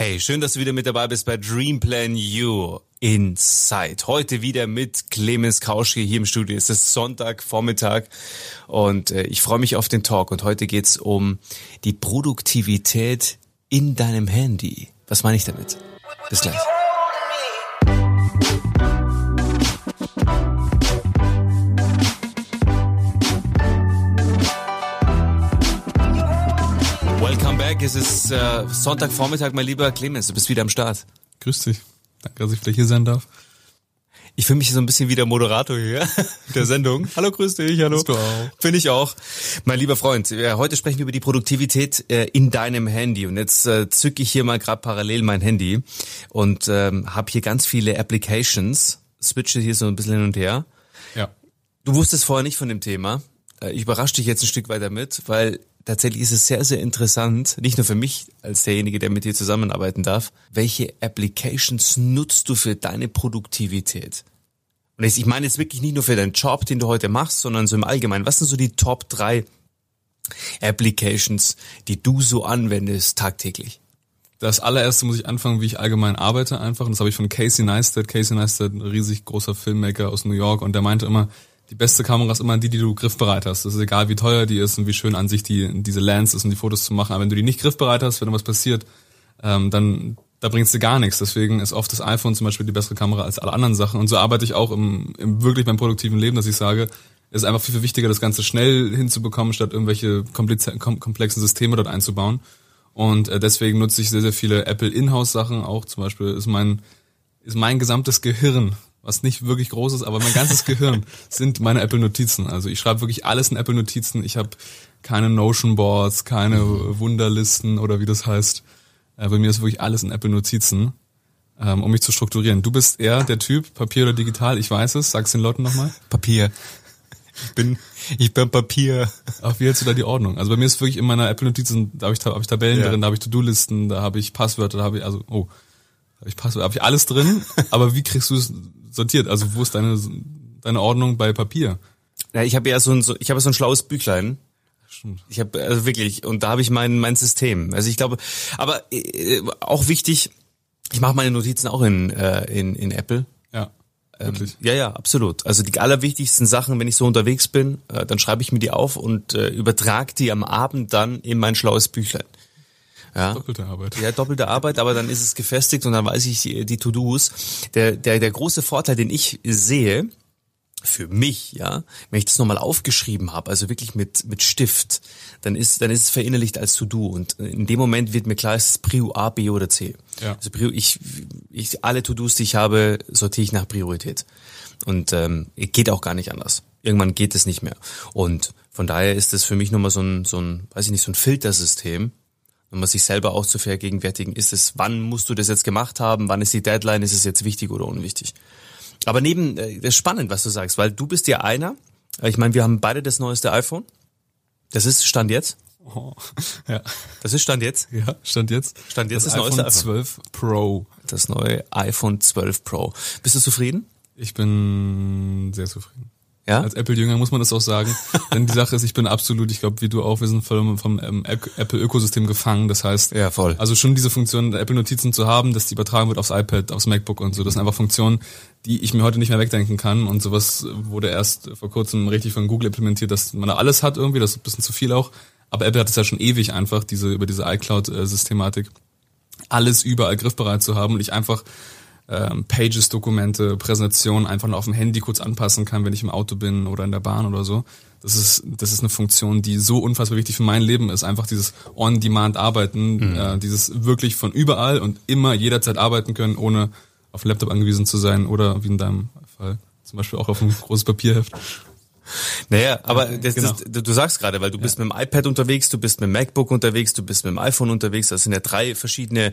Hey, schön, dass du wieder mit dabei bist bei Dream Plan You Inside. Heute wieder mit Clemens Kauschke hier im Studio. Es ist Sonntagvormittag und äh, ich freue mich auf den Talk. Und heute geht's um die Produktivität in deinem Handy. Was meine ich damit? Bis gleich. Back. Es ist äh, Sonntagvormittag, mein lieber Clemens. Du bist wieder am Start. Grüß dich. Danke, dass ich vielleicht hier sein darf. Ich fühle mich so ein bisschen wie der Moderator hier der Sendung. hallo, grüß dich, hallo. Finde ich auch. Mein lieber Freund, heute sprechen wir über die Produktivität äh, in deinem Handy. Und jetzt äh, zücke ich hier mal gerade parallel mein Handy und ähm, habe hier ganz viele Applications, switche hier so ein bisschen hin und her. Ja. Du wusstest vorher nicht von dem Thema. Äh, ich überrasche dich jetzt ein Stück weiter mit, weil tatsächlich ist es sehr, sehr interessant, nicht nur für mich als derjenige, der mit dir zusammenarbeiten darf, welche Applications nutzt du für deine Produktivität? Und ich meine jetzt wirklich nicht nur für deinen Job, den du heute machst, sondern so im Allgemeinen. Was sind so die Top drei Applications, die du so anwendest tagtäglich? Das allererste muss ich anfangen, wie ich allgemein arbeite einfach. Und das habe ich von Casey Neistat. Casey Neistat, ein riesig großer Filmmaker aus New York. Und der meinte immer, die beste Kamera ist immer die, die du griffbereit hast. Das ist egal, wie teuer die ist und wie schön an sich die, diese Lens ist, um die Fotos zu machen. Aber wenn du die nicht griffbereit hast, wenn was passiert, ähm, dann da bringst du gar nichts. Deswegen ist oft das iPhone zum Beispiel die bessere Kamera als alle anderen Sachen. Und so arbeite ich auch im, im wirklich beim produktiven Leben, dass ich sage, es ist einfach viel, viel wichtiger, das Ganze schnell hinzubekommen, statt irgendwelche komplexen Systeme dort einzubauen. Und äh, deswegen nutze ich sehr, sehr viele Apple Inhouse-Sachen auch. Zum Beispiel ist mein, ist mein gesamtes Gehirn was nicht wirklich groß ist, aber mein ganzes Gehirn sind meine Apple Notizen. Also ich schreibe wirklich alles in Apple Notizen. Ich habe keine Notion Boards, keine mhm. Wunderlisten oder wie das heißt. Äh, bei mir ist wirklich alles in Apple Notizen, ähm, um mich zu strukturieren. Du bist eher der Typ, Papier oder digital, ich weiß es. Sag's den Leuten nochmal. Papier. Ich bin, ich bin Papier. Auf wie hältst du da die Ordnung? Also bei mir ist wirklich in meiner Apple Notizen, da habe ich, hab ich Tabellen ja. drin, da habe ich To-Do-Listen, da habe ich Passwörter, da habe ich, also, oh, da habe ich Passwörter, habe ich alles drin, aber wie kriegst du es sortiert? Also wo ist deine, deine Ordnung bei Papier? Ja, ich habe ja so ein, so, ich habe so ein schlaues Büchlein. Stimmt. Ich habe also wirklich und da habe ich mein mein System. Also ich glaube, aber äh, auch wichtig, ich mache meine Notizen auch in äh, in in Apple. Ja. Ähm, ja, ja, absolut. Also die allerwichtigsten Sachen, wenn ich so unterwegs bin, äh, dann schreibe ich mir die auf und äh, übertrage die am Abend dann in mein schlaues Büchlein. Ja. Doppelte Arbeit. Ja, doppelte Arbeit, aber dann ist es gefestigt und dann weiß ich die, die To-Dos. Der, der, der große Vorteil, den ich sehe, für mich, ja, wenn ich das nochmal aufgeschrieben habe, also wirklich mit mit Stift, dann ist dann ist es verinnerlicht als To-Do und in dem Moment wird mir klar, ist es Prio A, B oder C. Ja. Also Prio, ich, ich alle To-Dos, die ich habe, sortiere ich nach Priorität und ähm, geht auch gar nicht anders. Irgendwann geht es nicht mehr und von daher ist es für mich nochmal so ein so ein, weiß ich nicht, so ein Filtersystem, wenn man sich selber auch zu vergegenwärtigen, ist es, wann musst du das jetzt gemacht haben, wann ist die Deadline, ist es jetzt wichtig oder unwichtig. Aber neben, äh, das ist spannend, was du sagst, weil du bist ja einer, ich meine, wir haben beide das neueste iPhone. Das ist Stand jetzt. Oh, ja. Das ist Stand jetzt? Ja, Stand jetzt. Stand jetzt das, das neueste iPhone 12 Pro. Das neue iPhone 12 Pro. Bist du zufrieden? Ich bin sehr zufrieden. Ja? Als Apple-Jünger muss man das auch sagen. Denn die Sache ist, ich bin absolut, ich glaube, wie du auch, wir sind voll vom ähm, Apple-Ökosystem gefangen. Das heißt, ja, voll. also schon diese Funktion, Apple-Notizen zu haben, dass die übertragen wird aufs iPad, aufs MacBook und so. Das sind einfach Funktionen, die ich mir heute nicht mehr wegdenken kann. Und sowas wurde erst vor kurzem richtig von Google implementiert, dass man da alles hat irgendwie. Das ist ein bisschen zu viel auch. Aber Apple hat es ja schon ewig einfach, diese über diese iCloud-Systematik, alles überall griffbereit zu haben und ich einfach ähm, Pages, Dokumente, Präsentationen einfach nur auf dem Handy kurz anpassen kann, wenn ich im Auto bin oder in der Bahn oder so. Das ist, das ist eine Funktion, die so unfassbar wichtig für mein Leben ist. Einfach dieses On-Demand-Arbeiten, mhm. äh, dieses wirklich von überall und immer jederzeit arbeiten können, ohne auf den Laptop angewiesen zu sein oder wie in deinem Fall zum Beispiel auch auf ein großes Papierheft. Naja, aber das, genau. das, du sagst gerade, weil du ja. bist mit dem iPad unterwegs, du bist mit dem MacBook unterwegs, du bist mit dem iPhone unterwegs. Das sind ja drei verschiedene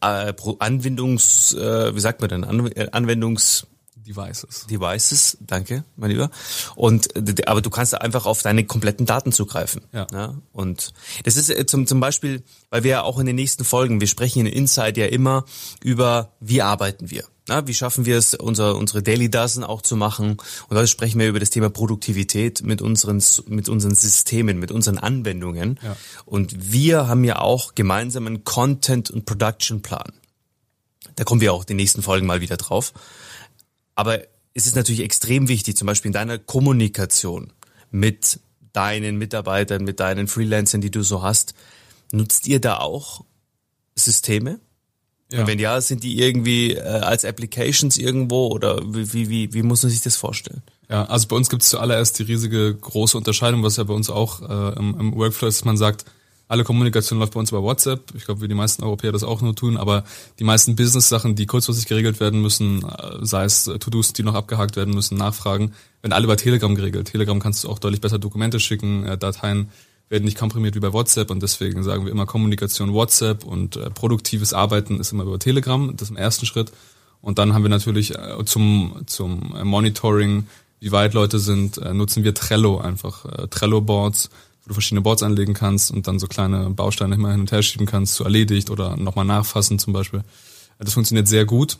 äh, Anwendungs, äh, wie sagt man denn, äh, Anwendungs Devices. Devices, danke, mein Lieber. Und aber du kannst einfach auf deine kompletten Daten zugreifen. Ja. ja? Und das ist äh, zum zum Beispiel, weil wir ja auch in den nächsten Folgen, wir sprechen in Inside ja immer über, wie arbeiten wir. Na, wie schaffen wir es, unser, unsere Daily Dozen auch zu machen? Und heute sprechen wir über das Thema Produktivität mit unseren, mit unseren Systemen, mit unseren Anwendungen. Ja. Und wir haben ja auch gemeinsam einen Content- und Production-Plan. Da kommen wir auch die nächsten Folgen mal wieder drauf. Aber es ist natürlich extrem wichtig, zum Beispiel in deiner Kommunikation mit deinen Mitarbeitern, mit deinen Freelancern, die du so hast, nutzt ihr da auch Systeme? Ja. Und wenn ja, sind die irgendwie äh, als Applications irgendwo oder wie, wie, wie muss man sich das vorstellen? Ja, also bei uns gibt es zuallererst die riesige große Unterscheidung, was ja bei uns auch äh, im, im Workflow ist, man sagt, alle Kommunikation läuft bei uns über WhatsApp. Ich glaube, wie die meisten Europäer das auch nur tun, aber die meisten Business-Sachen, die kurzfristig geregelt werden müssen, äh, sei es To-Dos, die noch abgehakt werden müssen, Nachfragen, werden alle über Telegram geregelt. Telegram kannst du auch deutlich besser Dokumente schicken, äh, Dateien werden nicht komprimiert wie bei WhatsApp und deswegen sagen wir immer Kommunikation WhatsApp und äh, produktives Arbeiten ist immer über Telegram, das ist im ersten Schritt. Und dann haben wir natürlich äh, zum, zum Monitoring, wie weit Leute sind, äh, nutzen wir Trello einfach, äh, Trello-Boards, wo du verschiedene Boards anlegen kannst und dann so kleine Bausteine immer hin und her schieben kannst, zu erledigt oder nochmal nachfassen zum Beispiel. Das funktioniert sehr gut.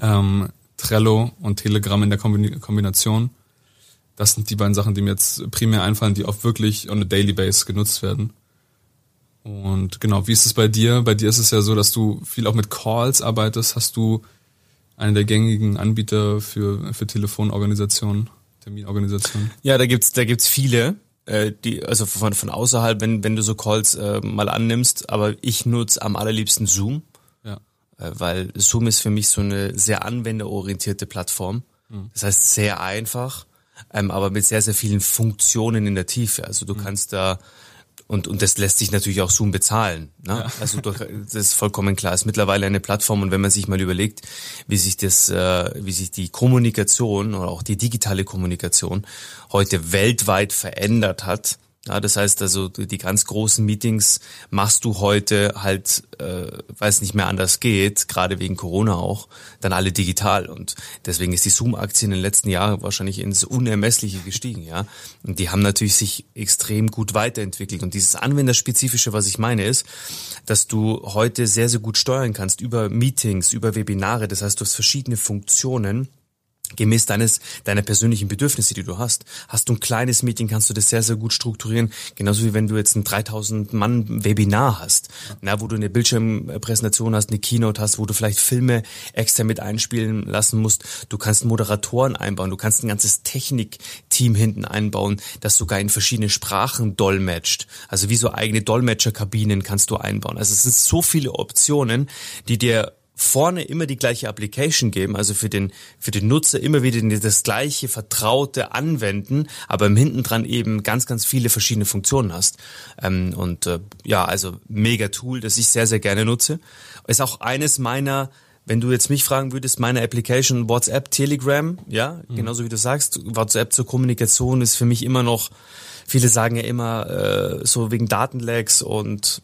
Ähm, Trello und Telegram in der Kombination. Das sind die beiden Sachen, die mir jetzt primär einfallen, die auch wirklich on a daily base genutzt werden. Und genau, wie ist es bei dir? Bei dir ist es ja so, dass du viel auch mit Calls arbeitest. Hast du einen der gängigen Anbieter für, für Telefonorganisationen, Terminorganisationen? Ja, da gibt's, da gibt's viele äh, die, also von, von außerhalb, wenn, wenn du so Calls äh, mal annimmst, aber ich nutze am allerliebsten Zoom. Ja. Äh, weil Zoom ist für mich so eine sehr anwenderorientierte Plattform. Mhm. Das heißt sehr einfach, ähm, aber mit sehr, sehr vielen Funktionen in der Tiefe. Also du mhm. kannst da und, und das lässt sich natürlich auch Zoom bezahlen. Ne? Ja. Also durch, das ist vollkommen klar. Es ist mittlerweile eine Plattform und wenn man sich mal überlegt, wie sich das, äh, wie sich die Kommunikation oder auch die digitale Kommunikation heute weltweit verändert hat, ja, das heißt also, die ganz großen Meetings machst du heute halt, äh, weil es nicht mehr anders geht, gerade wegen Corona auch, dann alle digital. Und deswegen ist die Zoom-Aktie in den letzten Jahren wahrscheinlich ins Unermessliche gestiegen, ja. Und die haben natürlich sich extrem gut weiterentwickelt. Und dieses Anwenderspezifische, was ich meine, ist, dass du heute sehr, sehr gut steuern kannst über Meetings, über Webinare. Das heißt, du hast verschiedene Funktionen gemäß deines, deiner persönlichen Bedürfnisse, die du hast. Hast du ein kleines Meeting, kannst du das sehr, sehr gut strukturieren. Genauso wie wenn du jetzt ein 3000 Mann Webinar hast, ja. na, wo du eine Bildschirmpräsentation hast, eine Keynote hast, wo du vielleicht Filme extra mit einspielen lassen musst. Du kannst Moderatoren einbauen. Du kannst ein ganzes Technikteam hinten einbauen, das sogar in verschiedene Sprachen dolmetscht. Also wie so eigene Dolmetscherkabinen kannst du einbauen. Also es sind so viele Optionen, die dir vorne immer die gleiche Application geben, also für den, für den Nutzer immer wieder das gleiche vertraute anwenden, aber im hinten dran eben ganz, ganz viele verschiedene Funktionen hast. Ähm, und äh, ja, also mega Tool, das ich sehr, sehr gerne nutze. Ist auch eines meiner wenn du jetzt mich fragen würdest, meine Application WhatsApp, Telegram, ja, mhm. genauso wie du sagst, WhatsApp zur Kommunikation ist für mich immer noch, viele sagen ja immer, äh, so wegen Datenlags und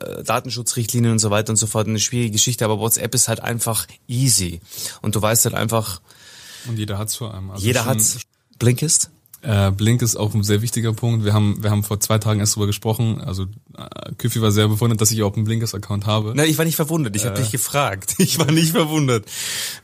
äh, Datenschutzrichtlinien und so weiter und so fort eine schwierige Geschichte, aber WhatsApp ist halt einfach easy. Und du weißt halt einfach. Und jeder hat's vor allem. Also jeder hat's. Blinkist? Äh, Blink ist auch ein sehr wichtiger Punkt. Wir haben, wir haben vor zwei Tagen erst drüber gesprochen. Also äh, Küffi war sehr bewundert, dass ich auch einen Blinkist-Account habe. Nein, ich war nicht verwundert. Ich äh, habe dich gefragt. Ich war nicht verwundert.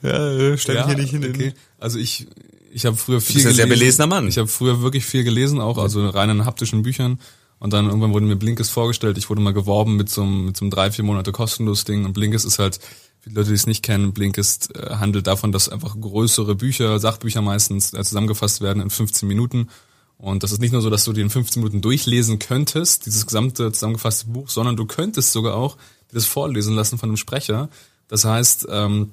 Ja, äh, stell ja, mich hier nicht hin. Okay. Also ich, ich habe früher viel du bist gelesen. Ein sehr belesener Mann. Ich habe früher wirklich viel gelesen, auch also rein in haptischen Büchern. Und dann irgendwann wurde mir Blinkist vorgestellt. Ich wurde mal geworben mit so einem, mit so einem drei, vier Monate kostenlos Ding. Und Blinkist ist halt, für die Leute, die es nicht kennen, Blinkist äh, handelt davon, dass einfach größere Bücher, Sachbücher meistens äh, zusammengefasst werden in 15 Minuten. Und das ist nicht nur so, dass du die in 15 Minuten durchlesen könntest, dieses gesamte zusammengefasste Buch, sondern du könntest sogar auch das vorlesen lassen von einem Sprecher. Das heißt, ähm,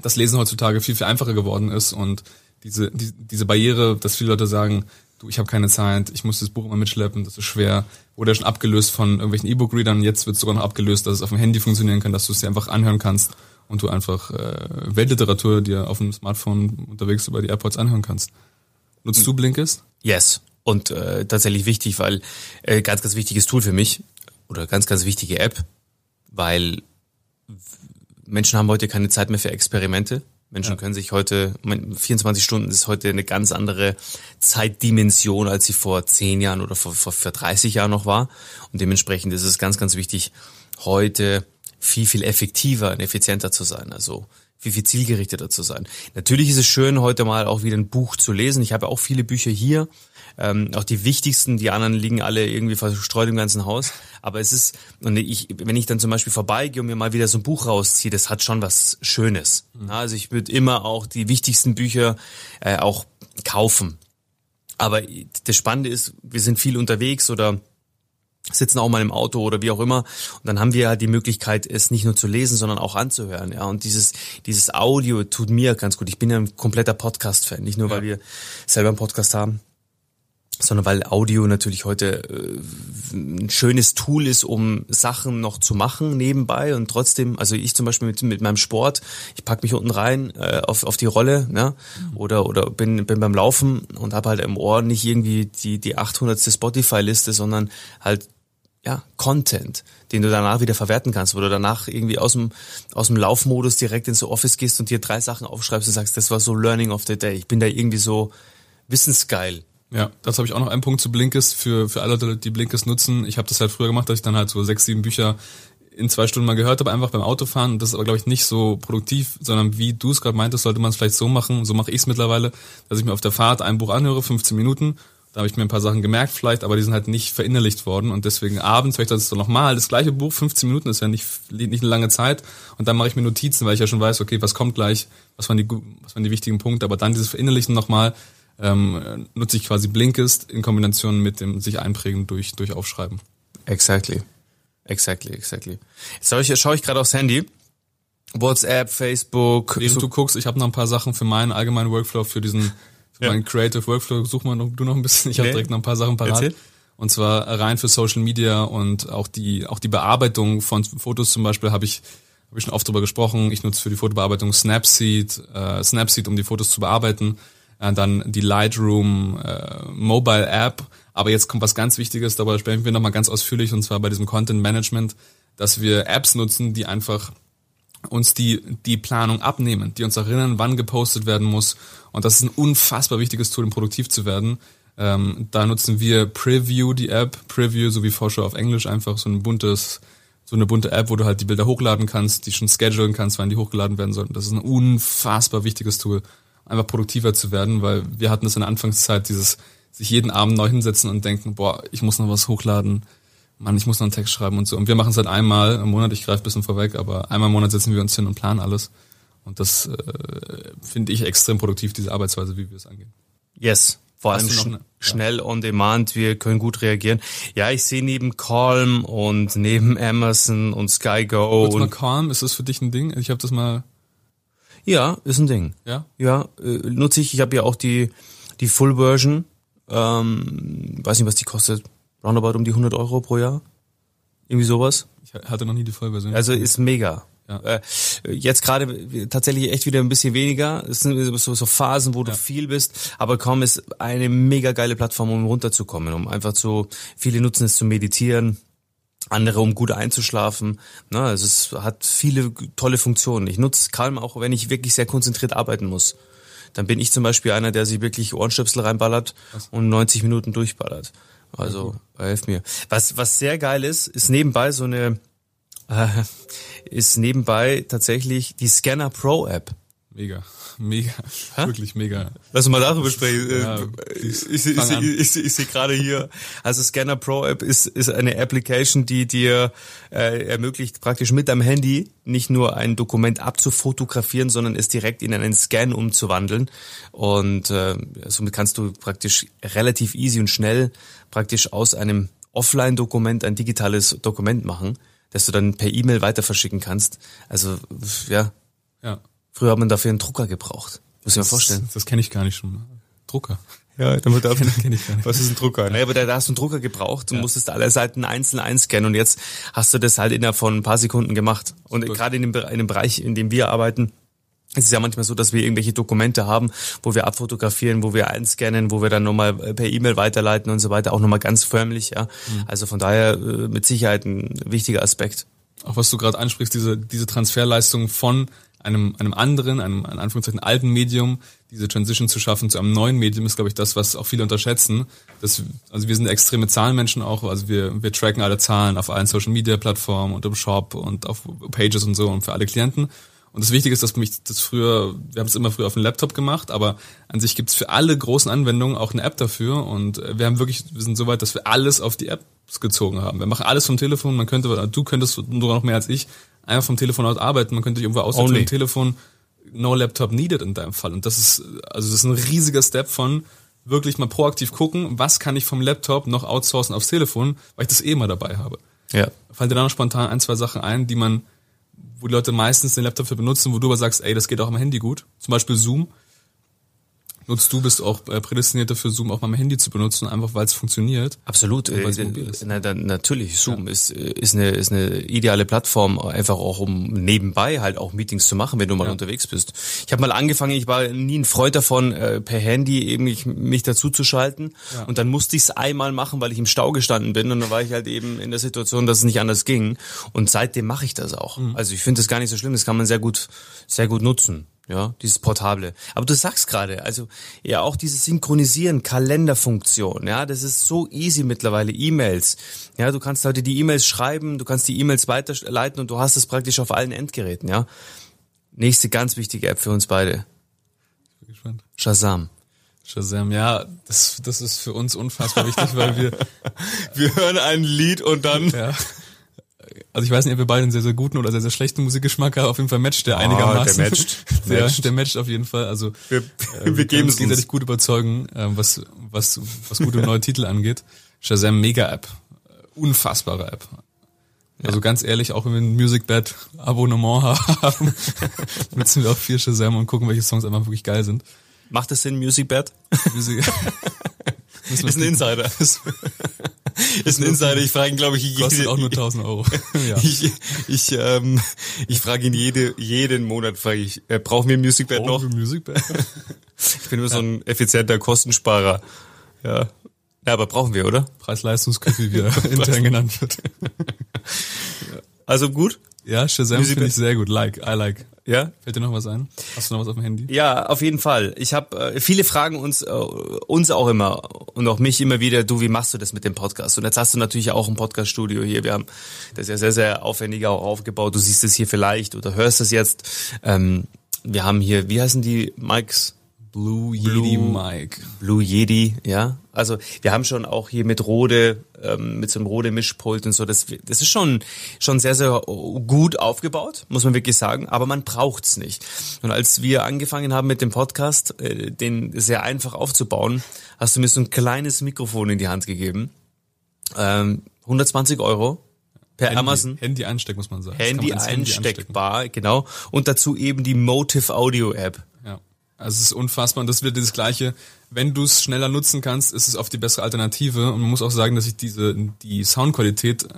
das Lesen heutzutage viel, viel einfacher geworden ist und diese, die, diese Barriere, dass viele Leute sagen, du, ich habe keine Zeit, ich muss das Buch immer mitschleppen, das ist schwer, wurde ja schon abgelöst von irgendwelchen E-Book-Readern, jetzt wird es sogar noch abgelöst, dass es auf dem Handy funktionieren kann, dass du es dir einfach anhören kannst und du einfach äh, Weltliteratur dir auf dem Smartphone unterwegs über die AirPods anhören kannst. Nutzt du Blinkist? Yes. Und äh, tatsächlich wichtig, weil äh, ganz, ganz wichtiges Tool für mich oder ganz, ganz wichtige App, weil Menschen haben heute keine Zeit mehr für Experimente. Menschen ja. können sich heute, 24 Stunden ist heute eine ganz andere Zeitdimension, als sie vor 10 Jahren oder vor, vor, vor 30 Jahren noch war. Und dementsprechend ist es ganz, ganz wichtig, heute viel, viel effektiver und effizienter zu sein. Also viel, viel zielgerichteter zu sein. Natürlich ist es schön, heute mal auch wieder ein Buch zu lesen. Ich habe auch viele Bücher hier, ähm, auch die wichtigsten, die anderen liegen alle irgendwie verstreut im ganzen Haus. Aber es ist, und ich, wenn ich dann zum Beispiel vorbeigehe und mir mal wieder so ein Buch rausziehe, das hat schon was Schönes. Mhm. Also ich würde immer auch die wichtigsten Bücher äh, auch kaufen. Aber das Spannende ist, wir sind viel unterwegs oder sitzen auch mal im Auto oder wie auch immer. Und dann haben wir halt die Möglichkeit, es nicht nur zu lesen, sondern auch anzuhören. Ja, und dieses, dieses Audio tut mir ganz gut. Ich bin ja ein kompletter Podcast-Fan. Nicht nur, ja. weil wir selber einen Podcast haben, sondern weil Audio natürlich heute äh, ein schönes Tool ist, um Sachen noch zu machen nebenbei und trotzdem, also ich zum Beispiel mit, mit meinem Sport, ich pack mich unten rein äh, auf, auf die Rolle, ne? oder oder bin, bin beim Laufen und habe halt im Ohr nicht irgendwie die die 800. Spotify-Liste, sondern halt ja, Content, den du danach wieder verwerten kannst, wo du danach irgendwie aus dem, aus dem Laufmodus direkt ins Office gehst und dir drei Sachen aufschreibst und sagst, das war so Learning of the Day. Ich bin da irgendwie so wissensgeil. Ja, das habe ich auch noch einen Punkt zu Blinkist für, für alle, die Blinkist nutzen. Ich habe das halt früher gemacht, dass ich dann halt so sechs, sieben Bücher in zwei Stunden mal gehört habe, einfach beim Autofahren. Das ist aber, glaube ich, nicht so produktiv, sondern wie du es gerade meintest, sollte man es vielleicht so machen. So mache ich es mittlerweile, dass ich mir auf der Fahrt ein Buch anhöre, 15 Minuten. Da habe ich mir ein paar Sachen gemerkt vielleicht, aber die sind halt nicht verinnerlicht worden. Und deswegen abends höre ich das nochmal. Das gleiche Buch, 15 Minuten, ist ja nicht, nicht eine lange Zeit. Und dann mache ich mir Notizen, weil ich ja schon weiß, okay, was kommt gleich, was waren die, was waren die wichtigen Punkte. Aber dann dieses Verinnerlichen nochmal, ähm, nutze ich quasi Blinkist in Kombination mit dem sich einprägen durch, durch Aufschreiben. Exactly. Exactly, exactly. Jetzt schaue ich, schau ich gerade aufs Handy. WhatsApp, Facebook. Während so du guckst, ich habe noch ein paar Sachen für meinen allgemeinen Workflow, für diesen ja. meinen Creative Workflow. Such mal noch, du noch ein bisschen. Ich habe nee. direkt noch ein paar Sachen parat. Erzähl. Und zwar rein für Social Media und auch die auch die Bearbeitung von Fotos zum Beispiel habe ich habe ich schon oft drüber gesprochen. Ich nutze für die Fotobearbeitung Snapseed, äh, Snapseed, um die Fotos zu bearbeiten äh, dann die Lightroom äh, Mobile App. Aber jetzt kommt was ganz Wichtiges, darüber sprechen wir nochmal ganz ausführlich, und zwar bei diesem Content Management, dass wir Apps nutzen, die einfach uns die, die Planung abnehmen, die uns erinnern, wann gepostet werden muss. Und das ist ein unfassbar wichtiges Tool, um produktiv zu werden. Ähm, da nutzen wir Preview, die App. Preview, so wie Vorschau auf Englisch, einfach so ein buntes, so eine bunte App, wo du halt die Bilder hochladen kannst, die schon schedulen kannst, wann die hochgeladen werden sollten. Das ist ein unfassbar wichtiges Tool einfach produktiver zu werden, weil wir hatten es in der Anfangszeit, dieses sich jeden Abend neu hinsetzen und denken, boah, ich muss noch was hochladen, Mann, ich muss noch einen Text schreiben und so. Und wir machen es halt einmal im Monat, ich greife ein bisschen vorweg, aber einmal im Monat setzen wir uns hin und planen alles. Und das äh, finde ich extrem produktiv, diese Arbeitsweise, wie wir es angehen. Yes. Vor allem schn schnell on demand, wir können gut reagieren. Ja, ich sehe neben Calm und neben Amazon und SkyGo. Kurz mal Calm, ist das für dich ein Ding? Ich habe das mal ja, ist ein Ding. Ja? Ja, äh, nutze ich. Ich habe ja auch die, die Full Version. Ähm, weiß nicht, was die kostet. Roundabout um die 100 Euro pro Jahr. Irgendwie sowas. Ich hatte noch nie die Vollversion. Also ist mega. Ja. Äh, jetzt gerade tatsächlich echt wieder ein bisschen weniger. Es sind so, so Phasen, wo du ja. viel bist, aber kaum ist eine mega geile Plattform, um runterzukommen, um einfach so, viele nutzen es zu meditieren, andere, um gut einzuschlafen. Na, also es hat viele tolle Funktionen. Ich nutze Calm auch, wenn ich wirklich sehr konzentriert arbeiten muss. Dann bin ich zum Beispiel einer, der sich wirklich Ohrenstöpsel reinballert was? und 90 Minuten durchballert. Also okay. hilft mir. Was was sehr geil ist, ist nebenbei so eine äh, ist nebenbei tatsächlich die Scanner Pro App. Mega, mega, Hä? wirklich mega. Lass uns mal darüber sprechen. Ja, ich, ich, ich, ich, ich sehe gerade hier, also Scanner Pro App ist, ist eine Application, die dir äh, ermöglicht, praktisch mit deinem Handy nicht nur ein Dokument abzufotografieren, sondern es direkt in einen Scan umzuwandeln. Und äh, somit kannst du praktisch relativ easy und schnell praktisch aus einem Offline-Dokument ein digitales Dokument machen, das du dann per E-Mail weiter verschicken kannst. Also ja. Ja. Früher hat man dafür einen Drucker gebraucht. Muss ich mir vorstellen. Das kenne ich gar nicht schon. Drucker. Ja, damit darf kenn, kenn ich gar nicht. Was ist ein Drucker? Naja, aber da, da hast du einen Drucker gebraucht und ja. musstest alle Seiten einzeln einscannen und jetzt hast du das halt innerhalb von ein paar Sekunden gemacht. Und gerade in dem, in dem Bereich, in dem wir arbeiten, es ist ja manchmal so, dass wir irgendwelche Dokumente haben, wo wir abfotografieren, wo wir einscannen, wo wir dann nochmal per E-Mail weiterleiten und so weiter, auch nochmal ganz förmlich, ja. Mhm. Also von daher äh, mit Sicherheit ein wichtiger Aspekt. Auch was du gerade ansprichst, diese, diese Transferleistung von einem, einem anderen, einem in Anführungszeichen alten Medium, diese Transition zu schaffen zu einem neuen Medium, ist, glaube ich, das, was auch viele unterschätzen. Das, also wir sind extreme Zahlenmenschen auch, also wir, wir tracken alle Zahlen auf allen Social Media Plattformen und im Shop und auf Pages und so und für alle Klienten. Und das Wichtige ist, dass mich das früher, wir haben es immer früher auf dem Laptop gemacht, aber an sich gibt's für alle großen Anwendungen auch eine App dafür. Und wir haben wirklich, wir sind so weit, dass wir alles auf die Apps gezogen haben. Wir machen alles vom Telefon. Man könnte, du könntest sogar noch mehr als ich, einfach vom Telefon aus arbeiten. Man könnte dich irgendwo aussetzen im Telefon. No Laptop needed in deinem Fall. Und das ist, also das ist ein riesiger Step von wirklich mal proaktiv gucken, was kann ich vom Laptop noch outsourcen aufs Telefon, weil ich das eh immer dabei habe. Ja. Fallen dir da noch spontan ein, zwei Sachen ein, die man, wo die Leute meistens den Laptop für benutzen, wo du aber sagst, ey, das geht auch am Handy gut. Zum Beispiel Zoom nutzt du, bist auch äh, prädestiniert dafür, Zoom auch mal am Handy zu benutzen, einfach weil es funktioniert. Absolut. Äh, na, dann, natürlich, Zoom ja. ist, ist, eine, ist eine ideale Plattform, einfach auch um nebenbei halt auch Meetings zu machen, wenn du mal ja. unterwegs bist. Ich habe mal angefangen, ich war nie ein Freund davon, äh, per Handy eben mich, mich dazu zu schalten. Ja. Und dann musste ich es einmal machen, weil ich im Stau gestanden bin und dann war ich halt eben in der Situation, dass es nicht anders ging. Und seitdem mache ich das auch. Mhm. Also ich finde das gar nicht so schlimm, das kann man sehr gut, sehr gut nutzen ja, dieses Portable. Aber du sagst gerade, also ja auch dieses Synchronisieren, Kalenderfunktion, ja, das ist so easy mittlerweile, E-Mails. Ja, du kannst heute die E-Mails schreiben, du kannst die E-Mails weiterleiten und du hast es praktisch auf allen Endgeräten, ja. Nächste ganz wichtige App für uns beide. Ich bin gespannt. Shazam. Shazam, ja, das, das ist für uns unfassbar wichtig, weil wir wir hören ein Lied und dann ja also ich weiß nicht, ob wir beide einen sehr, sehr guten oder sehr, sehr schlechten Musikgeschmack haben. Auf jeden Fall matcht der oh, einigermaßen. Der matcht. Der, matcht. der matcht auf jeden Fall. Also wir, äh, wir, wir geben uns gegenseitig gut überzeugen, äh, was, was, was gute neue Titel angeht. Shazam Mega App. Unfassbare App. Ja. Also ganz ehrlich, auch wenn wir ein Music Bed Abonnement haben, nutzen wir auch vier Shazam und gucken, welche Songs einfach wirklich geil sind. Macht das Sinn, Music Bed? Music ist ein Insider. ist ein Insider. Ich frage ihn, glaube ich, jede, Kostet auch nur 1000 Euro. ja. Ich, ich, ähm, ich frage ihn jede, jeden Monat, frage ich, äh, brauchen wir Music Bed noch? Wir Music ich bin nur ja. so ein effizienter Kostensparer. Ja. Ja, aber brauchen wir, oder? Preis-Leistungsküche, wie er intern genannt wird. Also gut? Ja, Shazam finde ich sehr gut. Like, I like. Ja? Fällt dir noch was ein? Hast du noch was auf dem Handy? Ja, auf jeden Fall. Ich habe äh, viele Fragen uns äh, uns auch immer und auch mich immer wieder, du, wie machst du das mit dem Podcast? Und jetzt hast du natürlich auch ein Podcaststudio hier. Wir haben das ja sehr sehr aufwendig auch aufgebaut. Du siehst es hier vielleicht oder hörst es jetzt. Ähm, wir haben hier, wie heißen die Mikes? Blue Yeti Blue, Mike. Blue Yeti, ja. Also wir haben schon auch hier mit Rode, ähm, mit so einem Rode Mischpult und so, das, das ist schon, schon sehr, sehr gut aufgebaut, muss man wirklich sagen, aber man braucht's nicht. Und als wir angefangen haben mit dem Podcast, äh, den sehr einfach aufzubauen, hast du mir so ein kleines Mikrofon in die Hand gegeben. Ähm, 120 Euro per Handy, Amazon. Handy einsteck, muss man sagen. Handy einsteckbar, genau. Und dazu eben die Motive Audio App. Ja. Also es ist unfassbar und das wird das Gleiche. Wenn du es schneller nutzen kannst, ist es oft die bessere Alternative. Und man muss auch sagen, dass sich diese die Soundqualität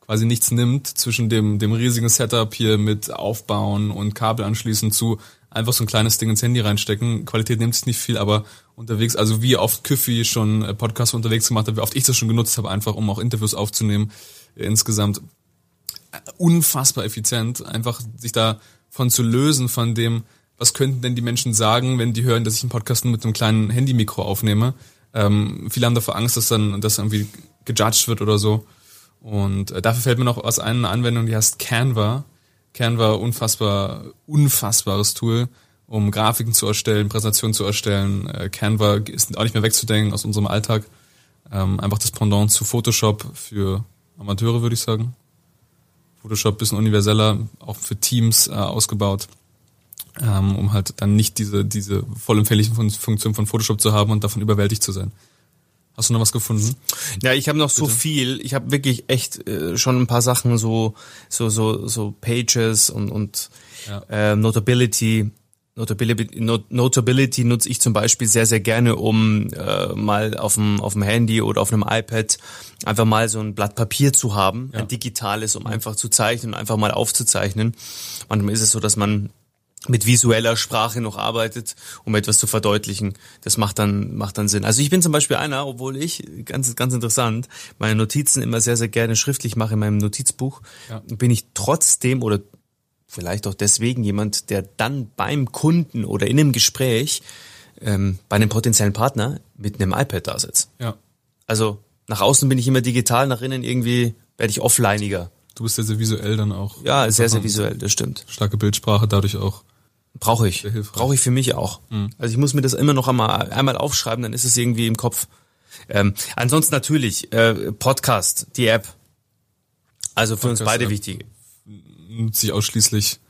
quasi nichts nimmt zwischen dem dem riesigen Setup hier mit Aufbauen und Kabel anschließen zu einfach so ein kleines Ding ins Handy reinstecken. Qualität nimmt sich nicht viel, aber unterwegs, also wie oft Küffi schon äh, Podcasts unterwegs gemacht hat, wie oft ich das schon genutzt habe, einfach um auch Interviews aufzunehmen. Insgesamt unfassbar effizient, einfach sich da von zu lösen von dem was könnten denn die Menschen sagen, wenn die hören, dass ich einen Podcast nur mit einem kleinen Handymikro aufnehme. Ähm, viele haben davor Angst, dass dann das irgendwie gejudged wird oder so. Und äh, dafür fällt mir noch was ein, eine Anwendung, die heißt Canva. Canva, unfassbar, unfassbares Tool, um Grafiken zu erstellen, Präsentationen zu erstellen. Äh, Canva ist auch nicht mehr wegzudenken aus unserem Alltag. Ähm, einfach das Pendant zu Photoshop für Amateure, würde ich sagen. Photoshop bisschen universeller, auch für Teams äh, ausgebaut ähm, um halt dann nicht diese, diese vollempfänglichen Funktion von Photoshop zu haben und davon überwältigt zu sein. Hast du noch was gefunden? Ja, ich habe noch Bitte? so viel. Ich habe wirklich echt äh, schon ein paar Sachen so so so so Pages und und ja. äh, Notability. Notability, Not Notability nutze ich zum Beispiel sehr, sehr gerne, um äh, mal auf dem, auf dem Handy oder auf einem iPad einfach mal so ein Blatt Papier zu haben, ja. ein digitales, um einfach zu zeichnen, einfach mal aufzuzeichnen. Manchmal ist es so, dass man mit visueller Sprache noch arbeitet, um etwas zu verdeutlichen. Das macht dann, macht dann Sinn. Also ich bin zum Beispiel einer, obwohl ich, ganz, ganz interessant, meine Notizen immer sehr, sehr gerne schriftlich mache in meinem Notizbuch, ja. bin ich trotzdem oder vielleicht auch deswegen jemand, der dann beim Kunden oder in einem Gespräch ähm, bei einem potenziellen Partner mit einem iPad da sitzt. Ja. Also nach außen bin ich immer digital, nach innen irgendwie werde ich offlineiger. Du bist sehr, sehr visuell dann auch. Ja, sehr, sehr visuell, das stimmt. Starke Bildsprache, dadurch auch. Brauche ich. Brauche ich für mich auch. Mhm. Also ich muss mir das immer noch einmal, einmal aufschreiben, dann ist es irgendwie im Kopf. Ähm, ansonsten natürlich, äh, Podcast, die App. Also für Podcast, uns beide wichtig. Nutze ich ausschließlich,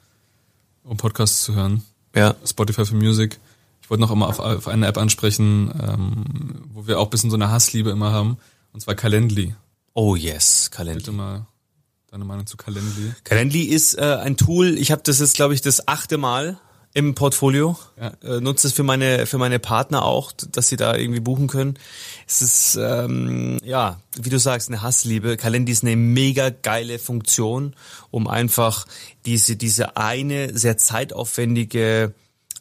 um Podcasts zu hören. Ja. Spotify für Music. Ich wollte noch einmal auf, auf eine App ansprechen, ähm, wo wir auch bisschen so eine Hassliebe immer haben. Und zwar Calendly. Oh yes, Calendly. Bitte mal deine Meinung zu Calendly. Calendly ist äh, ein Tool, ich habe das jetzt, glaube ich, das achte Mal im Portfolio. Ja. Äh, nutze es für meine für meine Partner auch, dass sie da irgendwie buchen können. Es ist ähm, ja, wie du sagst, eine Hassliebe. Calendly ist eine mega geile Funktion, um einfach diese diese eine sehr zeitaufwendige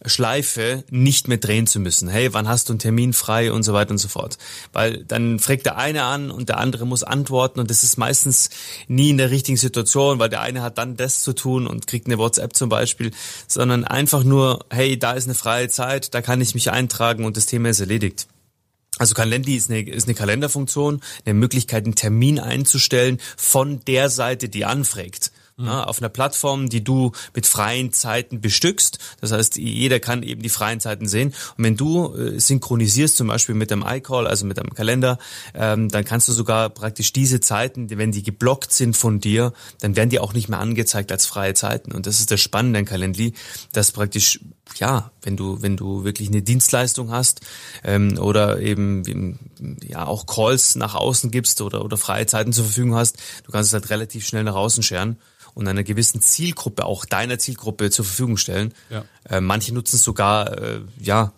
Schleife nicht mehr drehen zu müssen. Hey, wann hast du einen Termin frei und so weiter und so fort. Weil dann fragt der eine an und der andere muss antworten und das ist meistens nie in der richtigen Situation, weil der eine hat dann das zu tun und kriegt eine WhatsApp zum Beispiel, sondern einfach nur, hey, da ist eine freie Zeit, da kann ich mich eintragen und das Thema ist erledigt. Also Calendly ist eine, ist eine Kalenderfunktion, eine Möglichkeit, einen Termin einzustellen von der Seite, die anfragt mhm. ja, auf einer Plattform, die du mit freien Zeiten bestückst. Das heißt, jeder kann eben die freien Zeiten sehen. Und wenn du äh, synchronisierst, zum Beispiel mit dem iCall, also mit einem Kalender, ähm, dann kannst du sogar praktisch diese Zeiten, wenn die geblockt sind von dir, dann werden die auch nicht mehr angezeigt als freie Zeiten. Und das ist das Spannende an Calendly, dass praktisch ja, wenn du wenn du wirklich eine Dienstleistung hast ähm, oder eben ja auch Calls nach außen gibst oder oder freie Zeiten zur Verfügung hast, du kannst es halt relativ schnell nach außen scheren und einer gewissen Zielgruppe, auch deiner Zielgruppe zur Verfügung stellen. Ja. Äh, manche nutzen es sogar, äh, ja,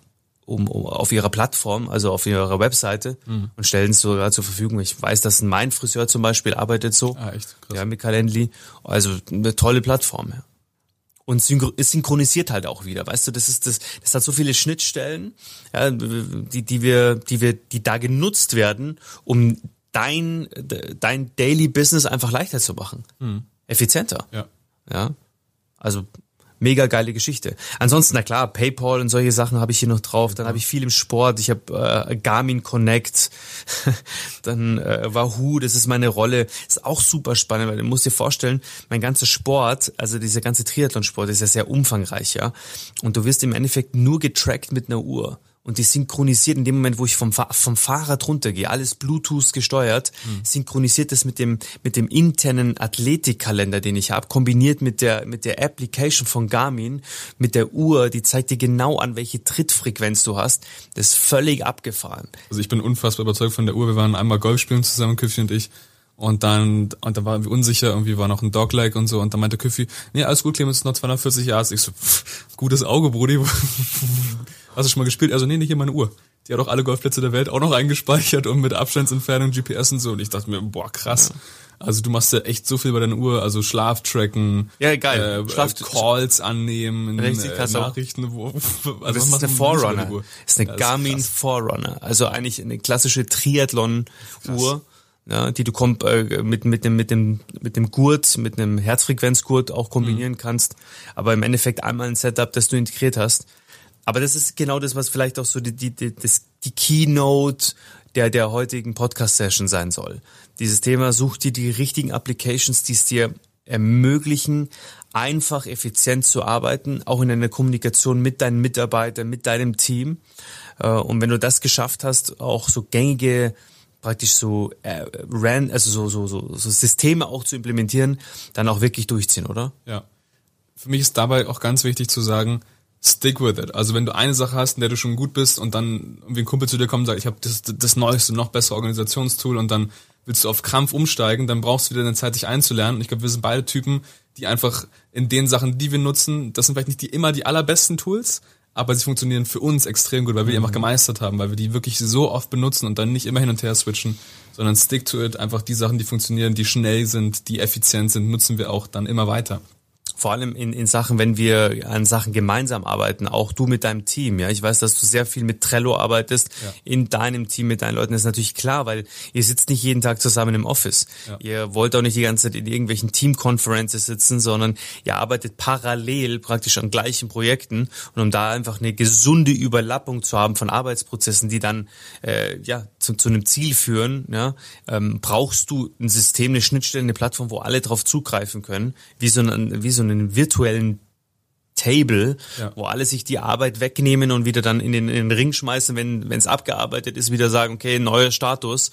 um, um auf ihrer Plattform, also auf ihrer Webseite mhm. und stellen es sogar zur Verfügung. Ich weiß, dass mein Friseur zum Beispiel arbeitet so, ah, echt? Krass. ja, mit Calendly. Also eine tolle Plattform. Ja. Und es synchronisiert halt auch wieder, weißt du, das ist das, das hat so viele Schnittstellen, ja, die, die wir, die wir, die da genutzt werden, um dein, dein Daily Business einfach leichter zu machen. Mhm effizienter. Ja. Ja. Also mega geile Geschichte. Ansonsten, na klar, PayPal und solche Sachen habe ich hier noch drauf. Dann habe ich viel im Sport. Ich habe äh, Garmin Connect, dann äh, Wahoo, das ist meine Rolle. Ist auch super spannend, weil du musst dir vorstellen, mein ganzer Sport, also dieser ganze Triathlon-Sport ist ja sehr umfangreich, ja. Und du wirst im Endeffekt nur getrackt mit einer Uhr und die synchronisiert in dem Moment, wo ich vom, vom Fahrrad runtergehe, alles Bluetooth gesteuert, mhm. synchronisiert das mit dem mit dem internen Athletikkalender, den ich habe, kombiniert mit der mit der Application von Garmin, mit der Uhr, die zeigt dir genau an, welche Trittfrequenz du hast. Das ist völlig abgefahren. Also ich bin unfassbar überzeugt von der Uhr. Wir waren einmal Golf spielen zusammen, Küffi und ich. Und dann, und dann waren wir unsicher, irgendwie war noch ein Dogleg und so, und dann meinte Küffi, nee, alles gut, Clemens, noch 240 Jahre. Ich so, pff, gutes Auge, Brudi. Hast du schon mal gespielt? Also nee, nicht in meine Uhr. Die hat auch alle Golfplätze der Welt auch noch eingespeichert und mit Abstandsentfernung, GPS und so. Und ich dachte mir, boah, krass. Ja. Also du machst ja echt so viel bei deiner Uhr, also Schlaftracken, ja geil, äh, Schlaf Calls annehmen, Richtig, äh, Nachrichten, wo, also das ist eine Forerunner, das ist eine Garmin ist Forerunner, also eigentlich eine klassische Triathlon-Uhr, ja, die du kommt äh, mit mit dem mit dem mit dem Gurt, mit einem Herzfrequenzgurt auch kombinieren mhm. kannst, aber im Endeffekt einmal ein Setup, das du integriert hast aber das ist genau das, was vielleicht auch so die, die, die, das, die Keynote der, der heutigen Podcast-Session sein soll. Dieses Thema, such dir die richtigen Applications, die es dir ermöglichen, einfach effizient zu arbeiten, auch in einer Kommunikation mit deinen Mitarbeitern, mit deinem Team. Äh, und wenn du das geschafft hast, auch so gängige praktisch so äh, ran, also so, so, so, so Systeme auch zu implementieren, dann auch wirklich durchziehen, oder? Ja. Für mich ist dabei auch ganz wichtig zu sagen, stick with it. Also wenn du eine Sache hast, in der du schon gut bist und dann irgendwie ein Kumpel zu dir kommt und sagt, ich habe das, das neueste, noch bessere Organisationstool und dann willst du auf Krampf umsteigen, dann brauchst du wieder eine Zeit, dich einzulernen. Und ich glaube, wir sind beide Typen, die einfach in den Sachen, die wir nutzen, das sind vielleicht nicht die immer die allerbesten Tools, aber sie funktionieren für uns extrem gut, weil wir die einfach mhm. gemeistert haben, weil wir die wirklich so oft benutzen und dann nicht immer hin und her switchen, sondern stick to it, einfach die Sachen, die funktionieren, die schnell sind, die effizient sind, nutzen wir auch dann immer weiter. Vor allem in, in Sachen, wenn wir an Sachen gemeinsam arbeiten, auch du mit deinem Team, ja. Ich weiß, dass du sehr viel mit Trello arbeitest, ja. in deinem Team mit deinen Leuten. Das ist natürlich klar, weil ihr sitzt nicht jeden Tag zusammen im Office. Ja. Ihr wollt auch nicht die ganze Zeit in irgendwelchen Team-Conferences sitzen, sondern ihr arbeitet parallel praktisch an gleichen Projekten und um da einfach eine gesunde Überlappung zu haben von Arbeitsprozessen, die dann äh, ja zu, zu einem Ziel führen, ja, ähm, brauchst du ein System, eine Schnittstelle, eine Plattform, wo alle drauf zugreifen können, wie so ein, wie so einen virtuellen Table, ja. wo alle sich die Arbeit wegnehmen und wieder dann in den, in den Ring schmeißen, wenn es abgearbeitet ist, wieder sagen, okay, neuer Status.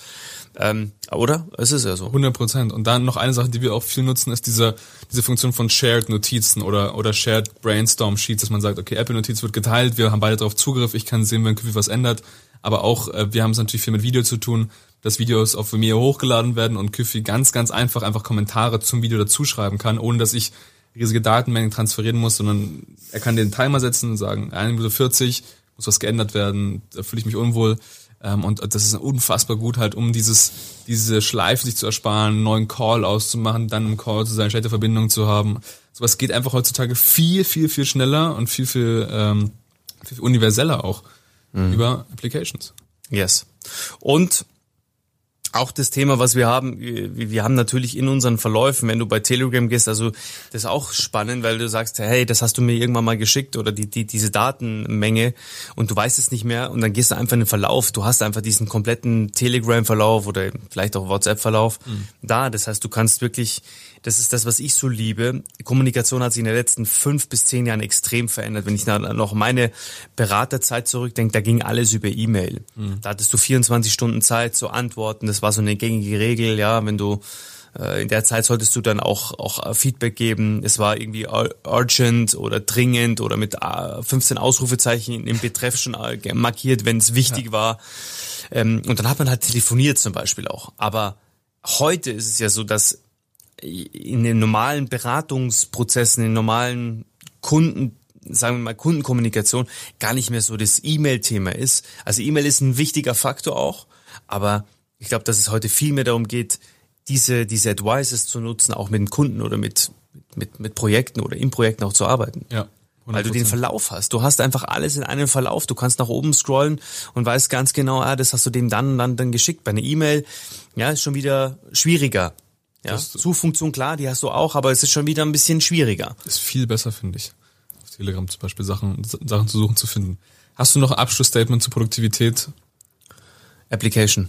Ähm, oder? Es ist ja so. 100 Prozent. Und dann noch eine Sache, die wir auch viel nutzen, ist diese, diese Funktion von Shared Notizen oder, oder Shared Brainstorm Sheets, dass man sagt, okay, Apple Notiz wird geteilt, wir haben beide darauf Zugriff, ich kann sehen, wenn Küffi was ändert. Aber auch, äh, wir haben es natürlich viel mit Video zu tun, dass Videos auf Vimeo hochgeladen werden und Küffi ganz, ganz einfach einfach Kommentare zum Video dazuschreiben kann, ohne dass ich riesige Datenmengen transferieren muss, sondern er kann den Timer setzen und sagen, 1 Minute 40, muss was geändert werden, da fühle ich mich unwohl. Ähm, und das ist unfassbar gut halt, um dieses, diese Schleife sich zu ersparen, einen neuen Call auszumachen, dann im Call zu sein, schlechte Verbindung zu haben. Sowas geht einfach heutzutage viel, viel, viel schneller und viel, viel, ähm, viel, viel universeller auch mhm. über Applications. Yes. Und auch das Thema, was wir haben, wir haben natürlich in unseren Verläufen, wenn du bei Telegram gehst, also das ist auch spannend, weil du sagst, hey, das hast du mir irgendwann mal geschickt oder die, die, diese Datenmenge und du weißt es nicht mehr und dann gehst du einfach in den Verlauf, du hast einfach diesen kompletten Telegram-Verlauf oder vielleicht auch WhatsApp-Verlauf mhm. da. Das heißt, du kannst wirklich das ist das, was ich so liebe. Kommunikation hat sich in den letzten fünf bis zehn Jahren extrem verändert. Wenn ich noch meine Beraterzeit zurückdenke, da ging alles über E-Mail. Mhm. Da hattest du 24 Stunden Zeit zu antworten. Das war so eine gängige Regel, ja, wenn du äh, in der Zeit solltest du dann auch, auch Feedback geben. Es war irgendwie urgent oder dringend oder mit 15 äh, Ausrufezeichen im Betreff schon äh, markiert, wenn es wichtig ja. war. Ähm, und dann hat man halt telefoniert zum Beispiel auch. Aber heute ist es ja so, dass in den normalen Beratungsprozessen, in den normalen Kunden, sagen wir mal Kundenkommunikation, gar nicht mehr so das E-Mail-Thema ist. Also E-Mail ist ein wichtiger Faktor auch, aber ich glaube, dass es heute viel mehr darum geht, diese, diese Advices zu nutzen, auch mit den Kunden oder mit, mit, mit Projekten oder in Projekten auch zu arbeiten. Ja. 100%. Weil du den Verlauf hast. Du hast einfach alles in einem Verlauf. Du kannst nach oben scrollen und weißt ganz genau, ah, das hast du dem dann und dann, dann geschickt. Bei einer E-Mail, ja, ist schon wieder schwieriger. Ja, Suchfunktion klar, die hast du auch, aber es ist schon wieder ein bisschen schwieriger. Ist viel besser, finde ich. Auf Telegram zum Beispiel Sachen, Sachen zu suchen, zu finden. Hast du noch ein Abschlussstatement zur Produktivität? Application.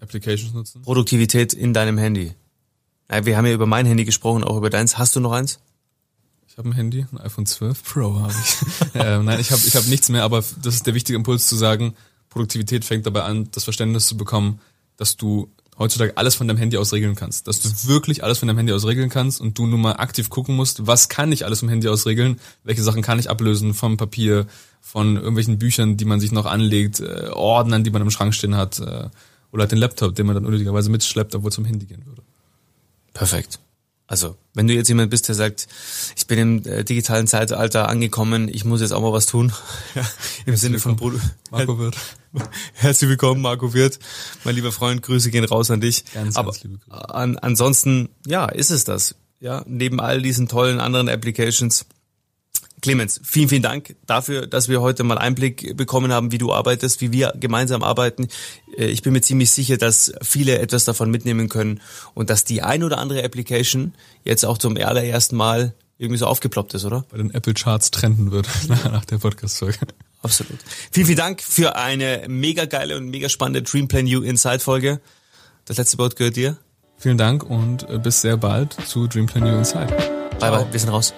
Applications nutzen? Produktivität in deinem Handy. Wir haben ja über mein Handy gesprochen, auch über deins. Hast du noch eins? Ich habe ein Handy, ein iPhone 12 Pro habe ich. ähm, nein, ich habe ich hab nichts mehr, aber das ist der wichtige Impuls zu sagen, Produktivität fängt dabei an, das Verständnis zu bekommen, dass du heutzutage alles von deinem Handy aus regeln kannst. Dass du wirklich alles von deinem Handy aus regeln kannst und du nur mal aktiv gucken musst, was kann ich alles vom Handy aus regeln, welche Sachen kann ich ablösen vom Papier, von irgendwelchen Büchern, die man sich noch anlegt, äh, Ordnern, die man im Schrank stehen hat, äh, oder halt den Laptop, den man dann unnötigerweise mitschleppt, obwohl es zum Handy gehen würde. Perfekt. Also, wenn du jetzt jemand bist, der sagt, ich bin im äh, digitalen Zeitalter angekommen, ich muss jetzt auch mal was tun. Ja, Im Herzlich Sinne von Produ Marco Wirt. Herzlich willkommen, Marco Wirt. Mein lieber Freund, Grüße gehen raus an dich. Ganz, Aber ganz liebe Grüße. An, ansonsten, ja, ist es das. Ja, neben all diesen tollen anderen Applications Clemens, vielen, vielen Dank dafür, dass wir heute mal Einblick bekommen haben, wie du arbeitest, wie wir gemeinsam arbeiten. Äh, ich bin mir ziemlich sicher, dass viele etwas davon mitnehmen können und dass die ein oder andere Application jetzt auch zum allerersten Mal irgendwie so aufgeploppt ist, oder? Bei den Apple Charts trenden wird nach der Podcast-Folge. Absolut. Vielen, vielen Dank für eine mega geile und mega spannende Dreamplan You Inside Folge. Das letzte Wort gehört dir. Vielen Dank und äh, bis sehr bald zu Dreamplan You Inside. Bye bye, wir sind raus.